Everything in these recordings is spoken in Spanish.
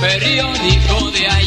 Periódico de ayer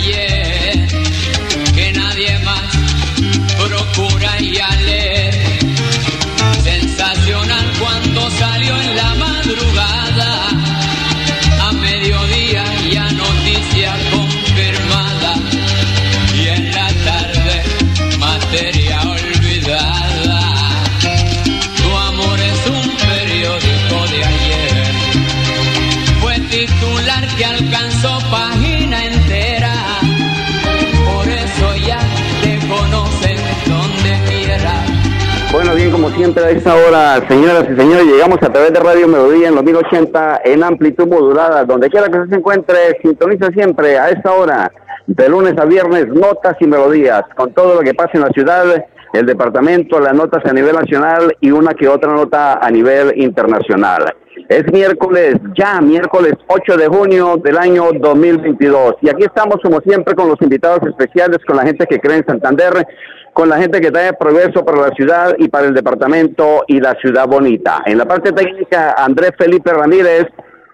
siempre a esta hora, señoras y señores, llegamos a través de Radio Melodía en los 1080 en amplitud modulada. Donde quiera que se encuentre, sintoniza siempre a esta hora, de lunes a viernes, notas y melodías, con todo lo que pasa en la ciudad, el departamento, las notas a nivel nacional y una que otra nota a nivel internacional. Es miércoles, ya miércoles 8 de junio del año 2022. Y aquí estamos como siempre con los invitados especiales, con la gente que cree en Santander, con la gente que trae progreso para la ciudad y para el departamento y la ciudad bonita. En la parte técnica, Andrés Felipe Ramírez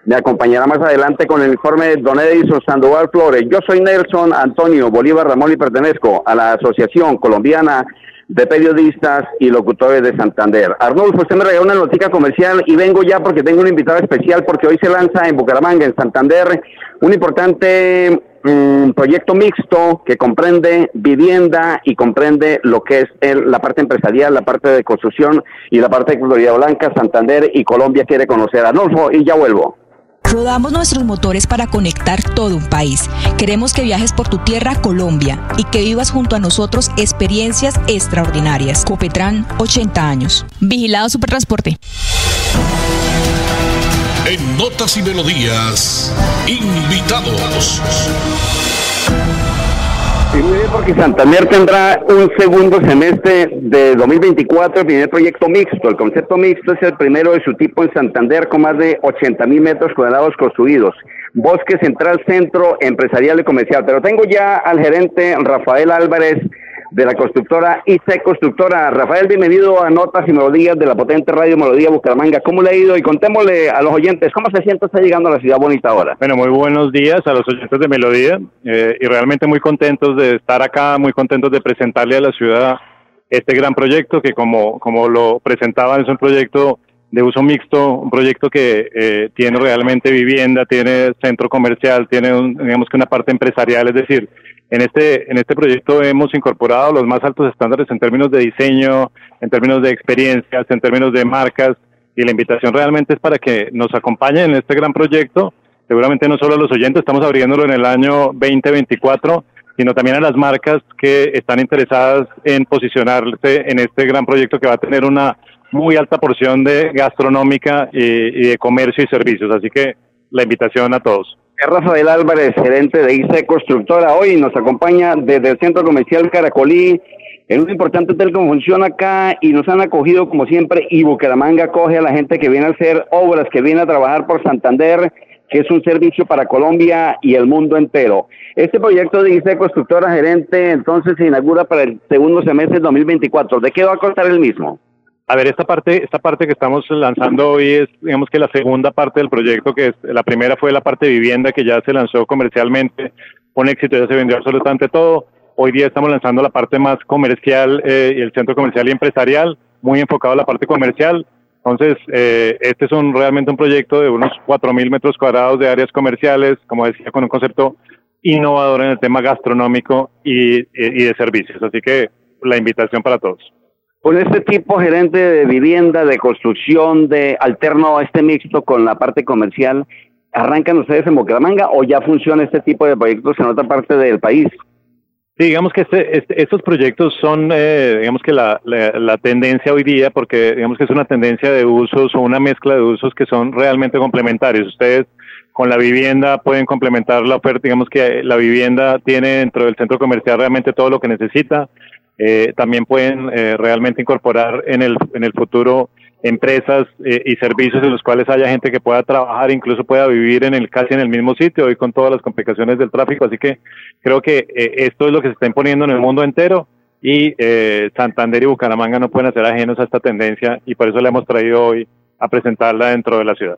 me acompañará más adelante con el informe de Don Edison Sandoval Flores. Yo soy Nelson Antonio Bolívar Ramón y pertenezco a la Asociación Colombiana de Periodistas y Locutores de Santander. Arnulfo, usted me regaló una noticia comercial y vengo ya porque tengo un invitado especial porque hoy se lanza en Bucaramanga, en Santander, un importante mm, proyecto mixto que comprende vivienda y comprende lo que es la parte empresarial, la parte de construcción y la parte de Florida Blanca, Santander y Colombia quiere conocer. Arnulfo, y ya vuelvo. Rodamos nuestros motores para conectar todo un país. Queremos que viajes por tu tierra, Colombia, y que vivas junto a nosotros experiencias extraordinarias. Copetran, 80 años. Vigilado Supertransporte. En Notas y Melodías, invitados. Sí, muy bien, porque Santander tendrá un segundo semestre de 2024, el primer proyecto mixto. El concepto mixto es el primero de su tipo en Santander con más de 80 mil metros cuadrados construidos. Bosque Central Centro Empresarial y Comercial. Pero tengo ya al gerente Rafael Álvarez de la constructora IC Constructora. Rafael, bienvenido a Notas y Melodías de la potente Radio Melodía Bucaramanga. ¿Cómo le ha ido? Y contémosle a los oyentes, ¿cómo se siente usted llegando a la ciudad bonita ahora? Bueno, muy buenos días a los oyentes de Melodía eh, y realmente muy contentos de estar acá, muy contentos de presentarle a la ciudad este gran proyecto que como, como lo presentaban es un proyecto de uso mixto, un proyecto que eh, tiene realmente vivienda, tiene centro comercial, tiene un- digamos que una parte empresarial, es decir, en este, en este proyecto hemos incorporado los más altos estándares en términos de diseño, en términos de experiencias, en términos de marcas, y la invitación realmente es para que nos acompañen en este gran proyecto. Seguramente no solo a los oyentes, estamos abriéndolo en el año 2024, sino también a las marcas que están interesadas en posicionarse en este gran proyecto que va a tener una muy alta porción de gastronómica y, y de comercio y servicios. Así que la invitación a todos. Rafael Álvarez, gerente de IC Constructora. Hoy nos acompaña desde el Centro Comercial Caracolí, en un importante hotel que funciona acá y nos han acogido como siempre y Bucaramanga acoge a la gente que viene a hacer obras, que viene a trabajar por Santander, que es un servicio para Colombia y el mundo entero. Este proyecto de IC Constructora gerente entonces se inaugura para el segundo semestre de 2024. ¿De qué va a costar el mismo? A ver, esta parte, esta parte que estamos lanzando hoy es, digamos que la segunda parte del proyecto, que es, la primera fue la parte de vivienda que ya se lanzó comercialmente, con éxito, ya se vendió absolutamente todo. Hoy día estamos lanzando la parte más comercial eh, y el centro comercial y empresarial, muy enfocado a la parte comercial. Entonces, eh, este es un, realmente un proyecto de unos 4.000 metros cuadrados de áreas comerciales, como decía, con un concepto innovador en el tema gastronómico y, y de servicios. Así que la invitación para todos. Con este tipo, gerente de vivienda, de construcción, de alterno a este mixto con la parte comercial, ¿arrancan ustedes en Bucaramanga o ya funciona este tipo de proyectos en otra parte del país? Sí, digamos que este, este estos proyectos son, eh, digamos que la, la, tendencia hoy día, porque digamos que es una tendencia de usos o una mezcla de usos que son realmente complementarios. Ustedes con la vivienda pueden complementar la oferta, digamos que la vivienda tiene dentro del centro comercial realmente todo lo que necesita. Eh, también pueden eh, realmente incorporar en el, en el futuro empresas eh, y servicios en los cuales haya gente que pueda trabajar, incluso pueda vivir en el casi en el mismo sitio hoy con todas las complicaciones del tráfico. Así que creo que esto es lo que se está imponiendo en el mundo entero y Santander y Bucaramanga no pueden ser ajenos a esta tendencia y por eso le hemos traído hoy a presentarla dentro de la ciudad.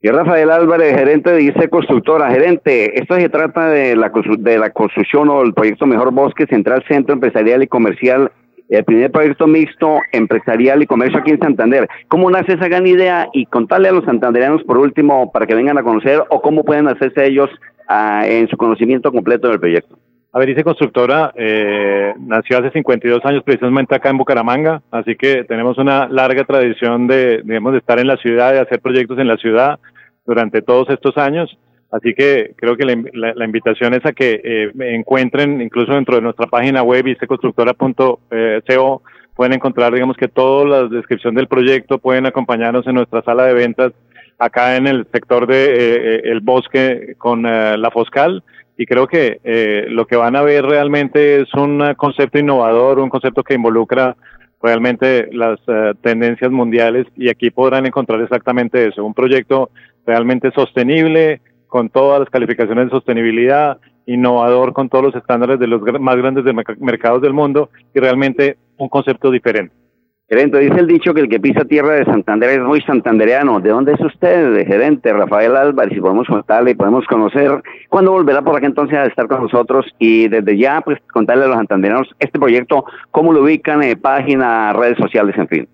Y Rafael Álvarez, gerente de ICE Constructora. Gerente, esto se trata de la, de la construcción o el proyecto Mejor Bosque Central Centro Empresarial y Comercial, el primer proyecto mixto empresarial y comercio aquí en Santander. ¿Cómo nace esa gran idea? Y contarle a los santanderianos por último para que vengan a conocer o cómo pueden hacerse ellos ah, en su conocimiento completo del proyecto. A ver, ICE Constructora eh, nació hace 52 años precisamente acá en Bucaramanga, así que tenemos una larga tradición de, digamos, de estar en la ciudad, de hacer proyectos en la ciudad durante todos estos años. Así que creo que la, invitación es a que eh, encuentren, incluso dentro de nuestra página web, iceconstructora.co, pueden encontrar, digamos que toda la descripción del proyecto, pueden acompañarnos en nuestra sala de ventas acá en el sector de eh, el bosque con la Foscal y creo que eh, lo que van a ver realmente es un concepto innovador, un concepto que involucra realmente las eh, tendencias mundiales y aquí podrán encontrar exactamente eso, un proyecto realmente sostenible, con todas las calificaciones de sostenibilidad, innovador con todos los estándares de los más grandes mercados del mundo y realmente un concepto diferente. Gerente, dice el dicho que el que pisa tierra de Santander es muy santandereano. ¿De dónde es usted, gerente Rafael Álvarez? Si podemos contarle y podemos conocer, ¿cuándo volverá por acá entonces a estar con nosotros? Y desde ya, pues contarle a los santandereanos este proyecto, cómo lo ubican, en página, redes sociales, en fin.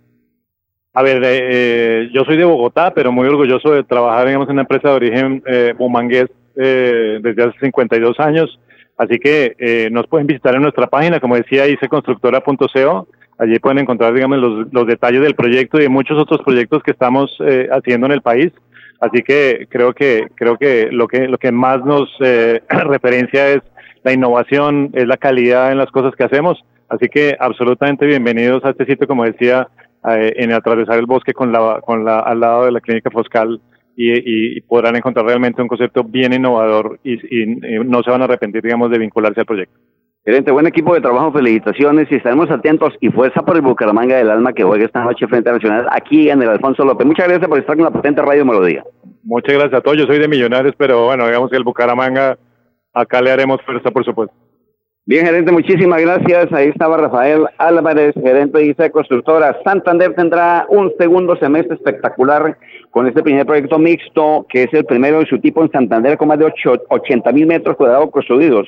A ver, eh, eh, yo soy de Bogotá, pero muy orgulloso de trabajar digamos, en una empresa de origen eh, bumangués eh, desde hace 52 años. Así que eh, nos pueden visitar en nuestra página, como decía, iceconstructora.co Allí pueden encontrar, digamos, los, los, detalles del proyecto y de muchos otros proyectos que estamos eh, haciendo en el país. Así que creo que creo que lo que lo que más nos eh, referencia es la innovación, es la calidad en las cosas que hacemos. Así que absolutamente bienvenidos a este sitio, como decía, eh, en atravesar el bosque con la con la al lado de la clínica Foscal y, y, podrán encontrar realmente un concepto bien innovador y, y no se van a arrepentir, digamos, de vincularse al proyecto. Gerente, buen equipo de trabajo, felicitaciones y estaremos atentos y fuerza por el Bucaramanga del Alma que juega esta noche frente a Nacional aquí en el Alfonso López. Muchas gracias por estar con la potente Radio Melodía. Muchas gracias a todos, yo soy de Millonarios, pero bueno, digamos que el Bucaramanga, acá le haremos fuerza, por supuesto. Bien, gerente, muchísimas gracias. Ahí estaba Rafael Álvarez, gerente de ICE Constructora. Santander tendrá un segundo semestre espectacular con este primer proyecto mixto, que es el primero de su tipo en Santander, con más de 80 mil metros cuadrados construidos.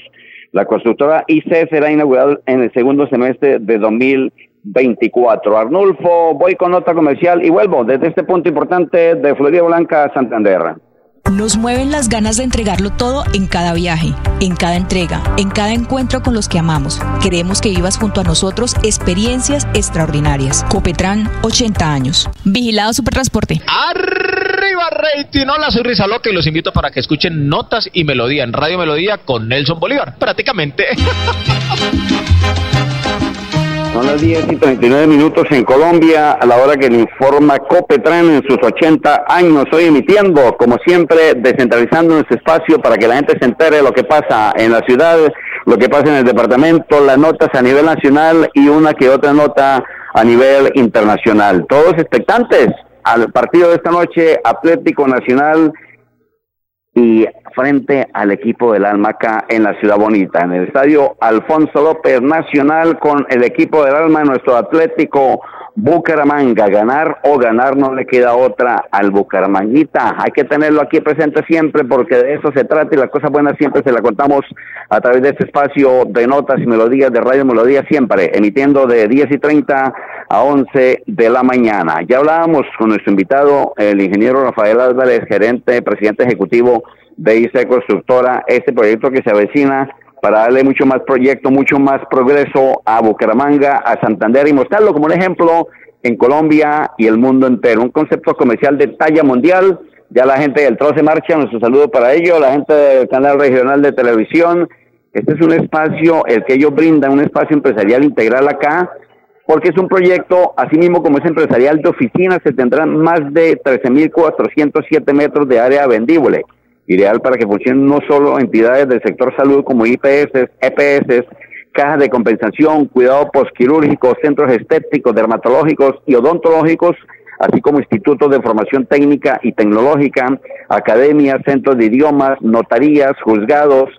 La constructora IC será inaugurada en el segundo semestre de 2024. Arnulfo, voy con nota comercial y vuelvo desde este punto importante de Florida Blanca a Santander. Nos mueven las ganas de entregarlo todo en cada viaje, en cada entrega, en cada encuentro con los que amamos. Queremos que vivas junto a nosotros experiencias extraordinarias. Copetran, 80 años. Vigilado Supertransporte. Arriba rating, hola soy Rizaloque y los invito para que escuchen Notas y Melodía en Radio Melodía con Nelson Bolívar, prácticamente. Son las 10 y 39 minutos en Colombia, a la hora que le informa Copetran en sus 80 años. Estoy emitiendo, como siempre, descentralizando nuestro espacio para que la gente se entere de lo que pasa en la ciudad, lo que pasa en el departamento, las notas a nivel nacional y una que otra nota a nivel internacional. Todos expectantes al partido de esta noche, Atlético Nacional y frente al equipo del Alma acá en la Ciudad Bonita, en el estadio Alfonso López Nacional con el equipo del Alma, nuestro Atlético Bucaramanga. Ganar o ganar no le queda otra al Bucaramanguita. Hay que tenerlo aquí presente siempre porque de eso se trata y las cosas buenas siempre se las contamos a través de este espacio de notas y melodías de Radio Melodía siempre, emitiendo de 10 y 30 a 11 de la mañana. Ya hablábamos con nuestro invitado, el ingeniero Rafael Álvarez, gerente, presidente ejecutivo de IC Constructora, este proyecto que se avecina para darle mucho más proyecto, mucho más progreso a Bucaramanga, a Santander y mostrarlo como un ejemplo en Colombia y el mundo entero. Un concepto comercial de talla mundial. Ya la gente del Troce Marcha, nuestro saludo para ello, la gente del canal regional de televisión. Este es un espacio, el que ellos brindan, un espacio empresarial integral acá, porque es un proyecto, así mismo como es empresarial de oficinas, se tendrán más de 13.407 metros de área vendíble ideal para que funcionen no solo entidades del sector salud como IPS, EPS, cajas de compensación, cuidado postquirúrgico, centros estéticos, dermatológicos y odontológicos, así como institutos de formación técnica y tecnológica, academias, centros de idiomas, notarías, juzgados,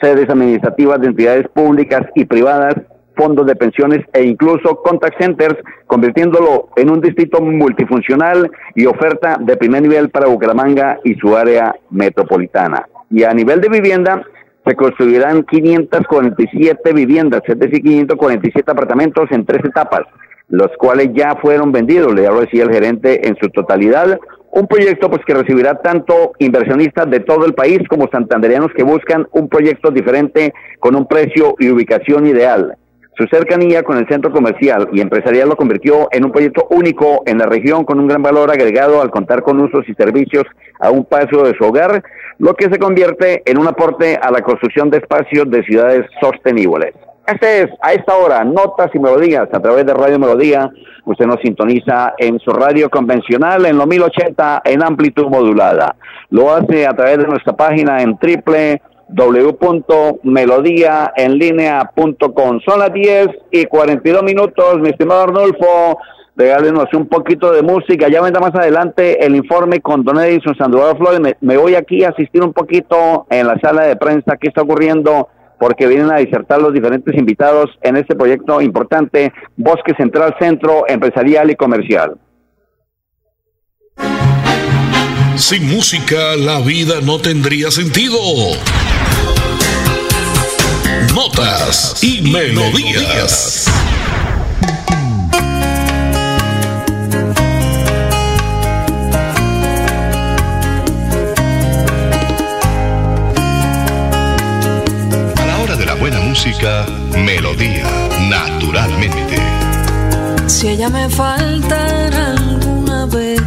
sedes administrativas de entidades públicas y privadas, fondos de pensiones e incluso contact centers, convirtiéndolo en un distrito multifuncional y oferta de primer nivel para Bucaramanga y su área metropolitana. Y a nivel de vivienda, se construirán 547 viviendas, es decir, 547 apartamentos en tres etapas, los cuales ya fueron vendidos, le hablo decía el gerente en su totalidad. Un proyecto pues que recibirá tanto inversionistas de todo el país como santanderianos que buscan un proyecto diferente con un precio y ubicación ideal. Su cercanía con el centro comercial y empresarial lo convirtió en un proyecto único en la región con un gran valor agregado al contar con usos y servicios a un paso de su hogar, lo que se convierte en un aporte a la construcción de espacios de ciudades sostenibles. Este es, a esta hora, notas y melodías a través de Radio Melodía. Usted nos sintoniza en su radio convencional en los 1080 en amplitud modulada. Lo hace a través de nuestra página en triple www.melodiaenlinea.com. Son las 10 y 42 minutos, mi estimado Arnulfo. Regálenos un poquito de música. Ya vendrá más adelante el informe con Don Edison Sandoval Flores. Me, me, voy aquí a asistir un poquito en la sala de prensa. ¿Qué está ocurriendo? Porque vienen a disertar los diferentes invitados en este proyecto importante, Bosque Central Centro Empresarial y Comercial. Sin música la vida no tendría sentido. Notas y melodías. A la hora de la buena música, melodía, naturalmente. Si ella me faltara alguna vez,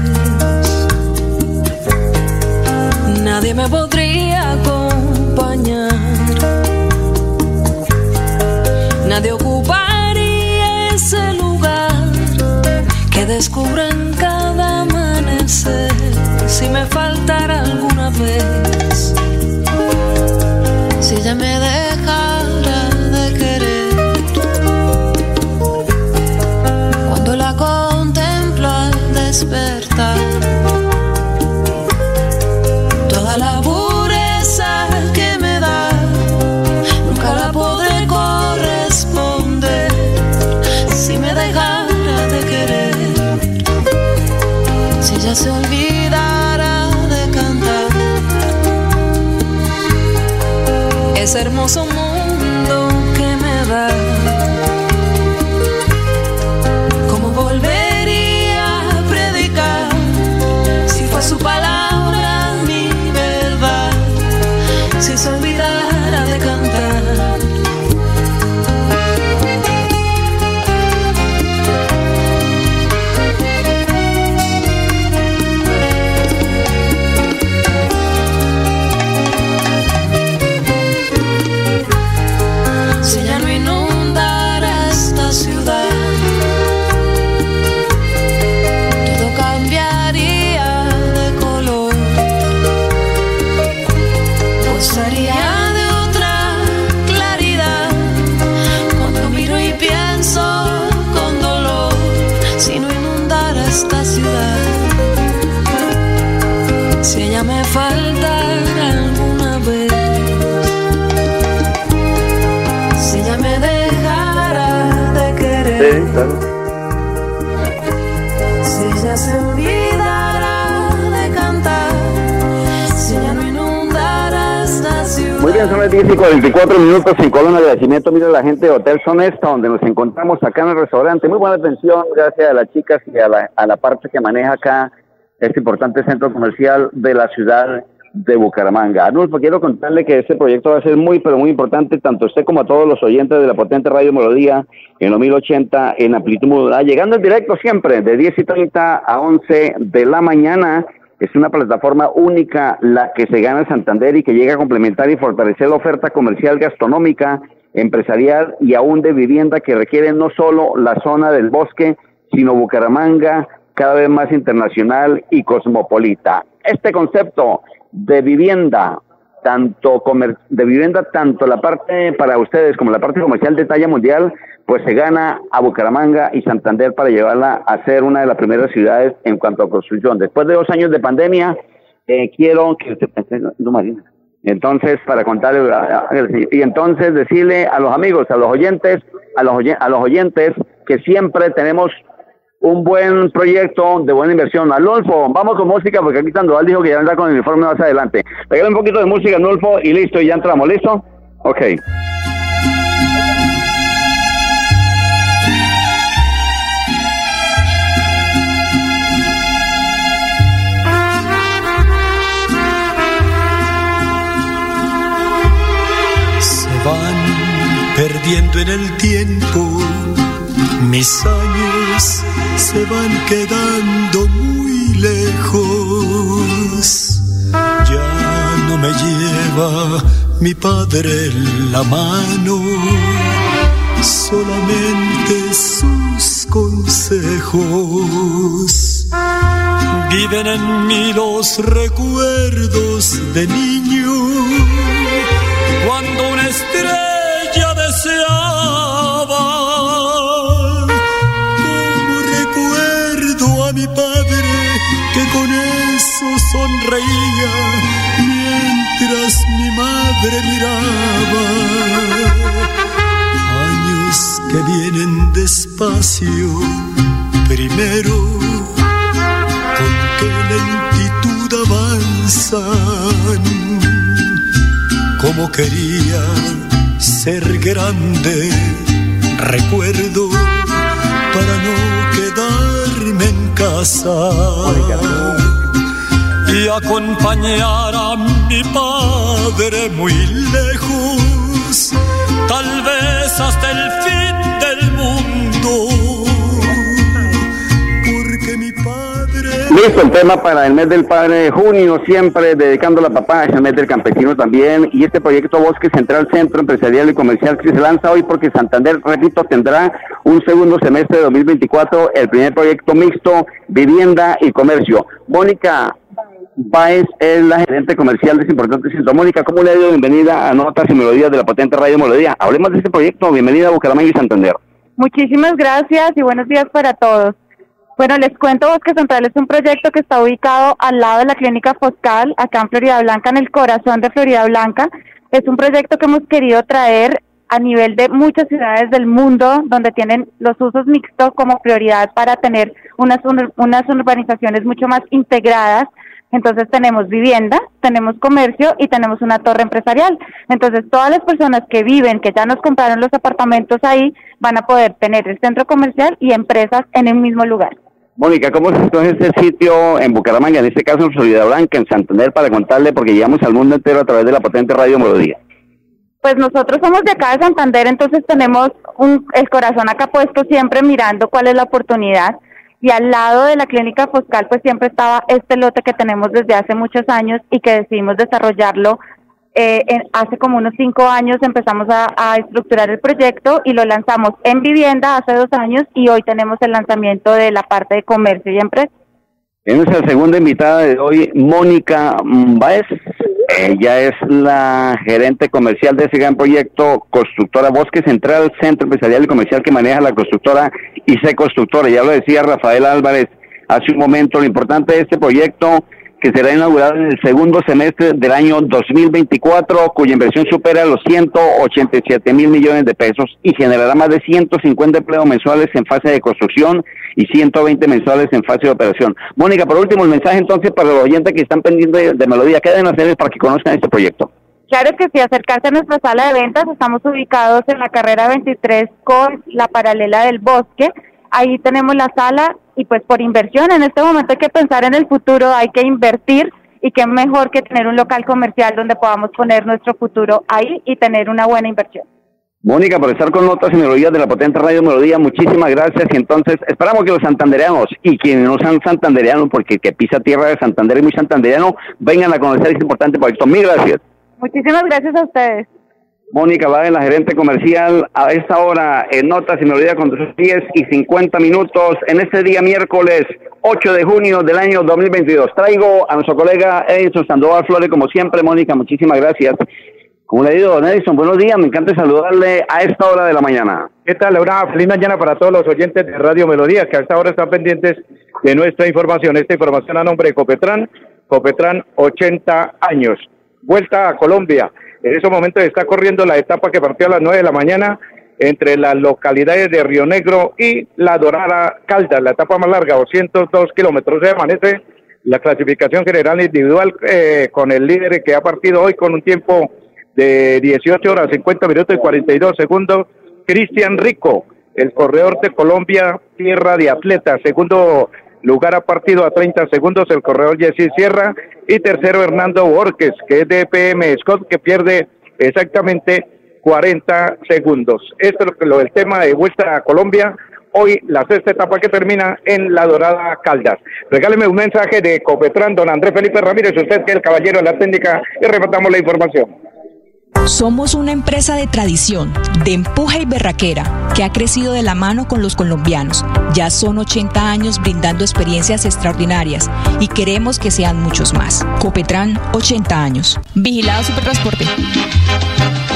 nadie me podría si me faltara alguna vez. Si ella me dejara Muy bien, son las 10 y 44 minutos en Colón Agradecimiento. Mira la gente de Hotel Sonesta, donde nos encontramos acá en el restaurante. Muy buena atención, gracias a las chicas y a la, a la parte que maneja acá este importante centro comercial de la ciudad de Bucaramanga. Arnulfo, quiero contarle que este proyecto va a ser muy, pero muy importante, tanto usted como a todos los oyentes de la potente Radio Melodía en los 1080 en amplitud modulada, llegando en directo siempre de 10 y 30 a 11 de la mañana. Es una plataforma única la que se gana en Santander y que llega a complementar y fortalecer la oferta comercial gastronómica, empresarial y aún de vivienda que requiere no solo la zona del bosque, sino Bucaramanga cada vez más internacional y cosmopolita. Este concepto de vivienda, tanto comer de vivienda, tanto la parte para ustedes como la parte comercial de talla mundial, pues se gana a Bucaramanga y Santander para llevarla a ser una de las primeras ciudades en cuanto a construcción. Después de dos años de pandemia, eh, quiero que Marina. Entonces, para contarle, y entonces decirle a los amigos, a los oyentes, a los, a los oyentes, que siempre tenemos un buen proyecto de buena inversión. Alonso, vamos con música porque aquí Sandoval dijo que ya anda con el informe más adelante. Pégale un poquito de música, Alonso, y listo, y ya entramos. ¿Listo? Ok. Se van perdiendo en el tiempo mis años se van quedando muy lejos. Ya no me lleva mi padre la mano, solamente sus consejos. Viven en mí los recuerdos de niño, mi madre miraba. Años que vienen despacio, primero, con qué lentitud avanzan. Como quería ser grande, recuerdo para no quedarme en casa y acompañar a mi padre muy lejos, tal vez hasta el fin del mundo. Porque mi padre. Listo, el tema para el mes del padre de junio, siempre dedicando la papá, es mes del campesino también. Y este proyecto Bosque Central Centro Empresarial y Comercial que se lanza hoy porque Santander, repito, tendrá un segundo semestre de 2024, el primer proyecto mixto, vivienda y comercio. Mónica, Baez es la gerente comercial de ese importante centro. Mónica, ¿cómo le ha ido bienvenida a Notas y Melodías de la potente Radio Melodía? Hablemos de este proyecto. Bienvenida a Bucaramanga y Santander. Muchísimas gracias y buenos días para todos. Bueno, les cuento Bosque Central es un proyecto que está ubicado al lado de la clínica Foscal, acá en Florida Blanca, en el corazón de Florida Blanca. Es un proyecto que hemos querido traer a nivel de muchas ciudades del mundo donde tienen los usos mixtos como prioridad para tener unas, unas urbanizaciones mucho más integradas entonces tenemos vivienda, tenemos comercio y tenemos una torre empresarial. Entonces todas las personas que viven, que ya nos compraron los apartamentos ahí, van a poder tener el centro comercial y empresas en el mismo lugar. Mónica, ¿cómo se en este sitio en Bucaramanga, en este caso en Florida Blanca, en Santander, para contarle, porque llegamos al mundo entero a través de la potente Radio Melodía? Pues nosotros somos de acá de Santander, entonces tenemos un, el corazón acá puesto siempre mirando cuál es la oportunidad y al lado de la clínica Foscal pues siempre estaba este lote que tenemos desde hace muchos años y que decidimos desarrollarlo eh, hace como unos cinco años empezamos a, estructurar el proyecto y lo lanzamos en vivienda hace dos años y hoy tenemos el lanzamiento de la parte de comercio y empresa. Es nuestra segunda invitada de hoy, Mónica Baez. Ella es la gerente comercial de ese gran proyecto Constructora Bosque Central, Centro Empresarial y Comercial que maneja la constructora IC Constructora. Ya lo decía Rafael Álvarez hace un momento, lo importante de este proyecto que será inaugurado en el segundo semestre del año 2024, cuya inversión supera los 187 mil millones de pesos y generará más de 150 empleos mensuales en fase de construcción y 120 mensuales en fase de operación. Mónica, por último, el mensaje entonces para los oyentes que están pendientes de, Melodía, ¿qué deben hacer para que conozcan este proyecto? Claro que sí, acercarse a nuestra sala de ventas, estamos ubicados en la carrera 23 con la paralela del bosque, ahí tenemos la sala y pues por inversión, en este momento hay que pensar en el futuro, hay que invertir y qué mejor que tener un local comercial donde podamos poner nuestro futuro ahí y tener una buena inversión. Mónica, por estar con notas y melodías de la potente Radio Melodía, muchísimas gracias. Y entonces, esperamos que los santandereanos y quienes no sean santandereanos, porque que pisa tierra de Santander es muy santandereano, vengan a conocer este importante proyecto. Mil gracias. Muchísimas gracias a ustedes. Mónica va en la gerente comercial a esta hora en Notas y Melodía con 10 y 50 minutos en este día miércoles 8 de junio del año 2022. Traigo a nuestro colega Edison Sandoval Flores, como siempre, Mónica, muchísimas gracias. Como le digo, don Edison, buenos días, me encanta saludarle a esta hora de la mañana. ¿Qué tal, Laura? Feliz mañana para todos los oyentes de Radio Melodía, que a esta hora están pendientes de nuestra información. Esta información a nombre de Copetran, Copetran 80 años. Vuelta a Colombia. En esos momentos está corriendo la etapa que partió a las 9 de la mañana entre las localidades de Río Negro y La Dorada Caldas, la etapa más larga, 202 kilómetros. Se amanece la clasificación general individual eh, con el líder que ha partido hoy con un tiempo de 18 horas 50 minutos y 42 segundos, Cristian Rico, el corredor de Colombia, tierra de atleta. Segundo lugar ha partido a 30 segundos el corredor Jesse Sierra. Y tercero Hernando Borges, que es de PM Scott, que pierde exactamente 40 segundos. Esto es lo, del tema de vuelta a Colombia. Hoy la sexta etapa que termina en La Dorada Caldas. Regáleme un mensaje de Copetran, don Andrés Felipe Ramírez, usted que es el caballero de la técnica, y rematamos la información. Somos una empresa de tradición, de empuje y berraquera, que ha crecido de la mano con los colombianos. Ya son 80 años brindando experiencias extraordinarias y queremos que sean muchos más. Copetran, 80 años. Vigilado Supertransporte.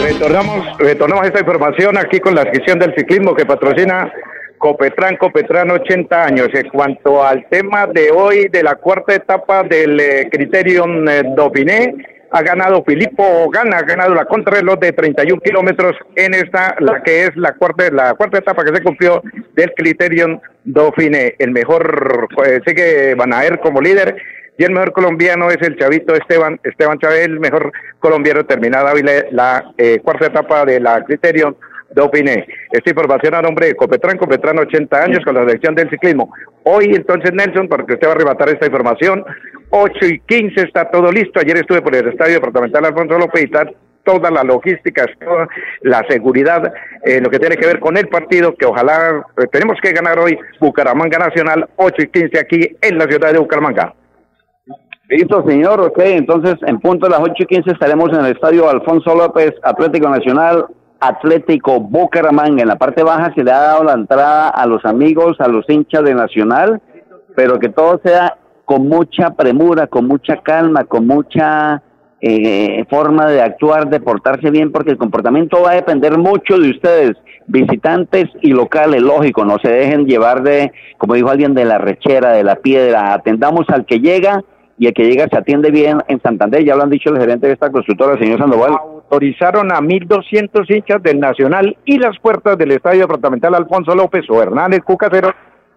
Retornamos, retornamos esta información aquí con la adquisición del ciclismo que patrocina Copetran, Copetran 80 años. En cuanto al tema de hoy de la cuarta etapa del eh, Criterion eh, ha ganado Filippo Gana, ha ganado la contrarreloj de 31 kilómetros en esta, la que es la cuarta, la cuarta etapa que se cumplió del Criterion Dauphiné. El mejor, pues, sigue Banaer como líder y el mejor colombiano es el chavito Esteban, Esteban Chávez, el mejor colombiano terminada la eh, cuarta etapa de la Criterion Dauphiné. Esta información a nombre de Copetran, Copetran 80 años con la selección del ciclismo. Hoy entonces Nelson, porque usted va a arrebatar esta información, 8 y 15 está todo listo. Ayer estuve por el Estadio Departamental Alfonso López y está toda la logística, toda la seguridad, eh, lo que tiene que ver con el partido, que ojalá eh, tenemos que ganar hoy Bucaramanga Nacional, 8 y 15 aquí en la ciudad de Bucaramanga. Listo, señor. Ok, entonces en punto de las 8 y 15 estaremos en el estadio Alfonso López, Atlético Nacional, Atlético Bucaramanga. En la parte baja se le ha dado la entrada a los amigos, a los hinchas de Nacional, pero que todo sea con mucha premura, con mucha calma, con mucha eh, forma de actuar, de portarse bien, porque el comportamiento va a depender mucho de ustedes, visitantes y locales, lógico, no se dejen llevar de, como dijo alguien, de la rechera, de la piedra, atendamos al que llega y el que llega se atiende bien en Santander, ya lo han dicho el gerente de esta constructora, el señor Sandoval. Autorizaron a 1.200 hinchas del Nacional y las puertas del Estadio Departamental Alfonso López o Hernández Cucacero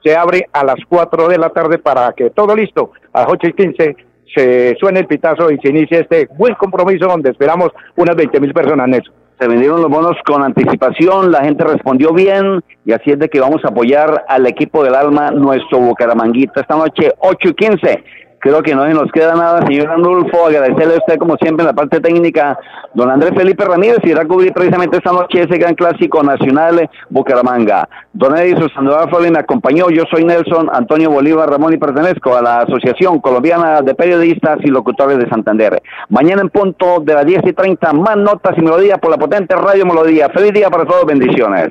se abre a las 4 de la tarde para que todo listo, a las 8 y 15 se suene el pitazo y se inicie este buen compromiso donde esperamos unas 20 mil personas en eso. Se vendieron los bonos con anticipación, la gente respondió bien y así es de que vamos a apoyar al equipo del alma, nuestro Bucaramanguita, esta noche 8 y 15 Creo que no nos queda nada, señor Anulfo, agradecerle a usted como siempre en la parte técnica, don Andrés Felipe Ramírez, irá a cubrir precisamente esta noche ese gran clásico nacional Bucaramanga. Don Edison Sandoval Flores me acompañó, yo soy Nelson Antonio Bolívar Ramón y pertenezco a la Asociación Colombiana de Periodistas y Locutores de Santander. Mañana en punto de las 10 y 30, más notas y melodías por la potente Radio Melodía. Feliz día para todos, bendiciones.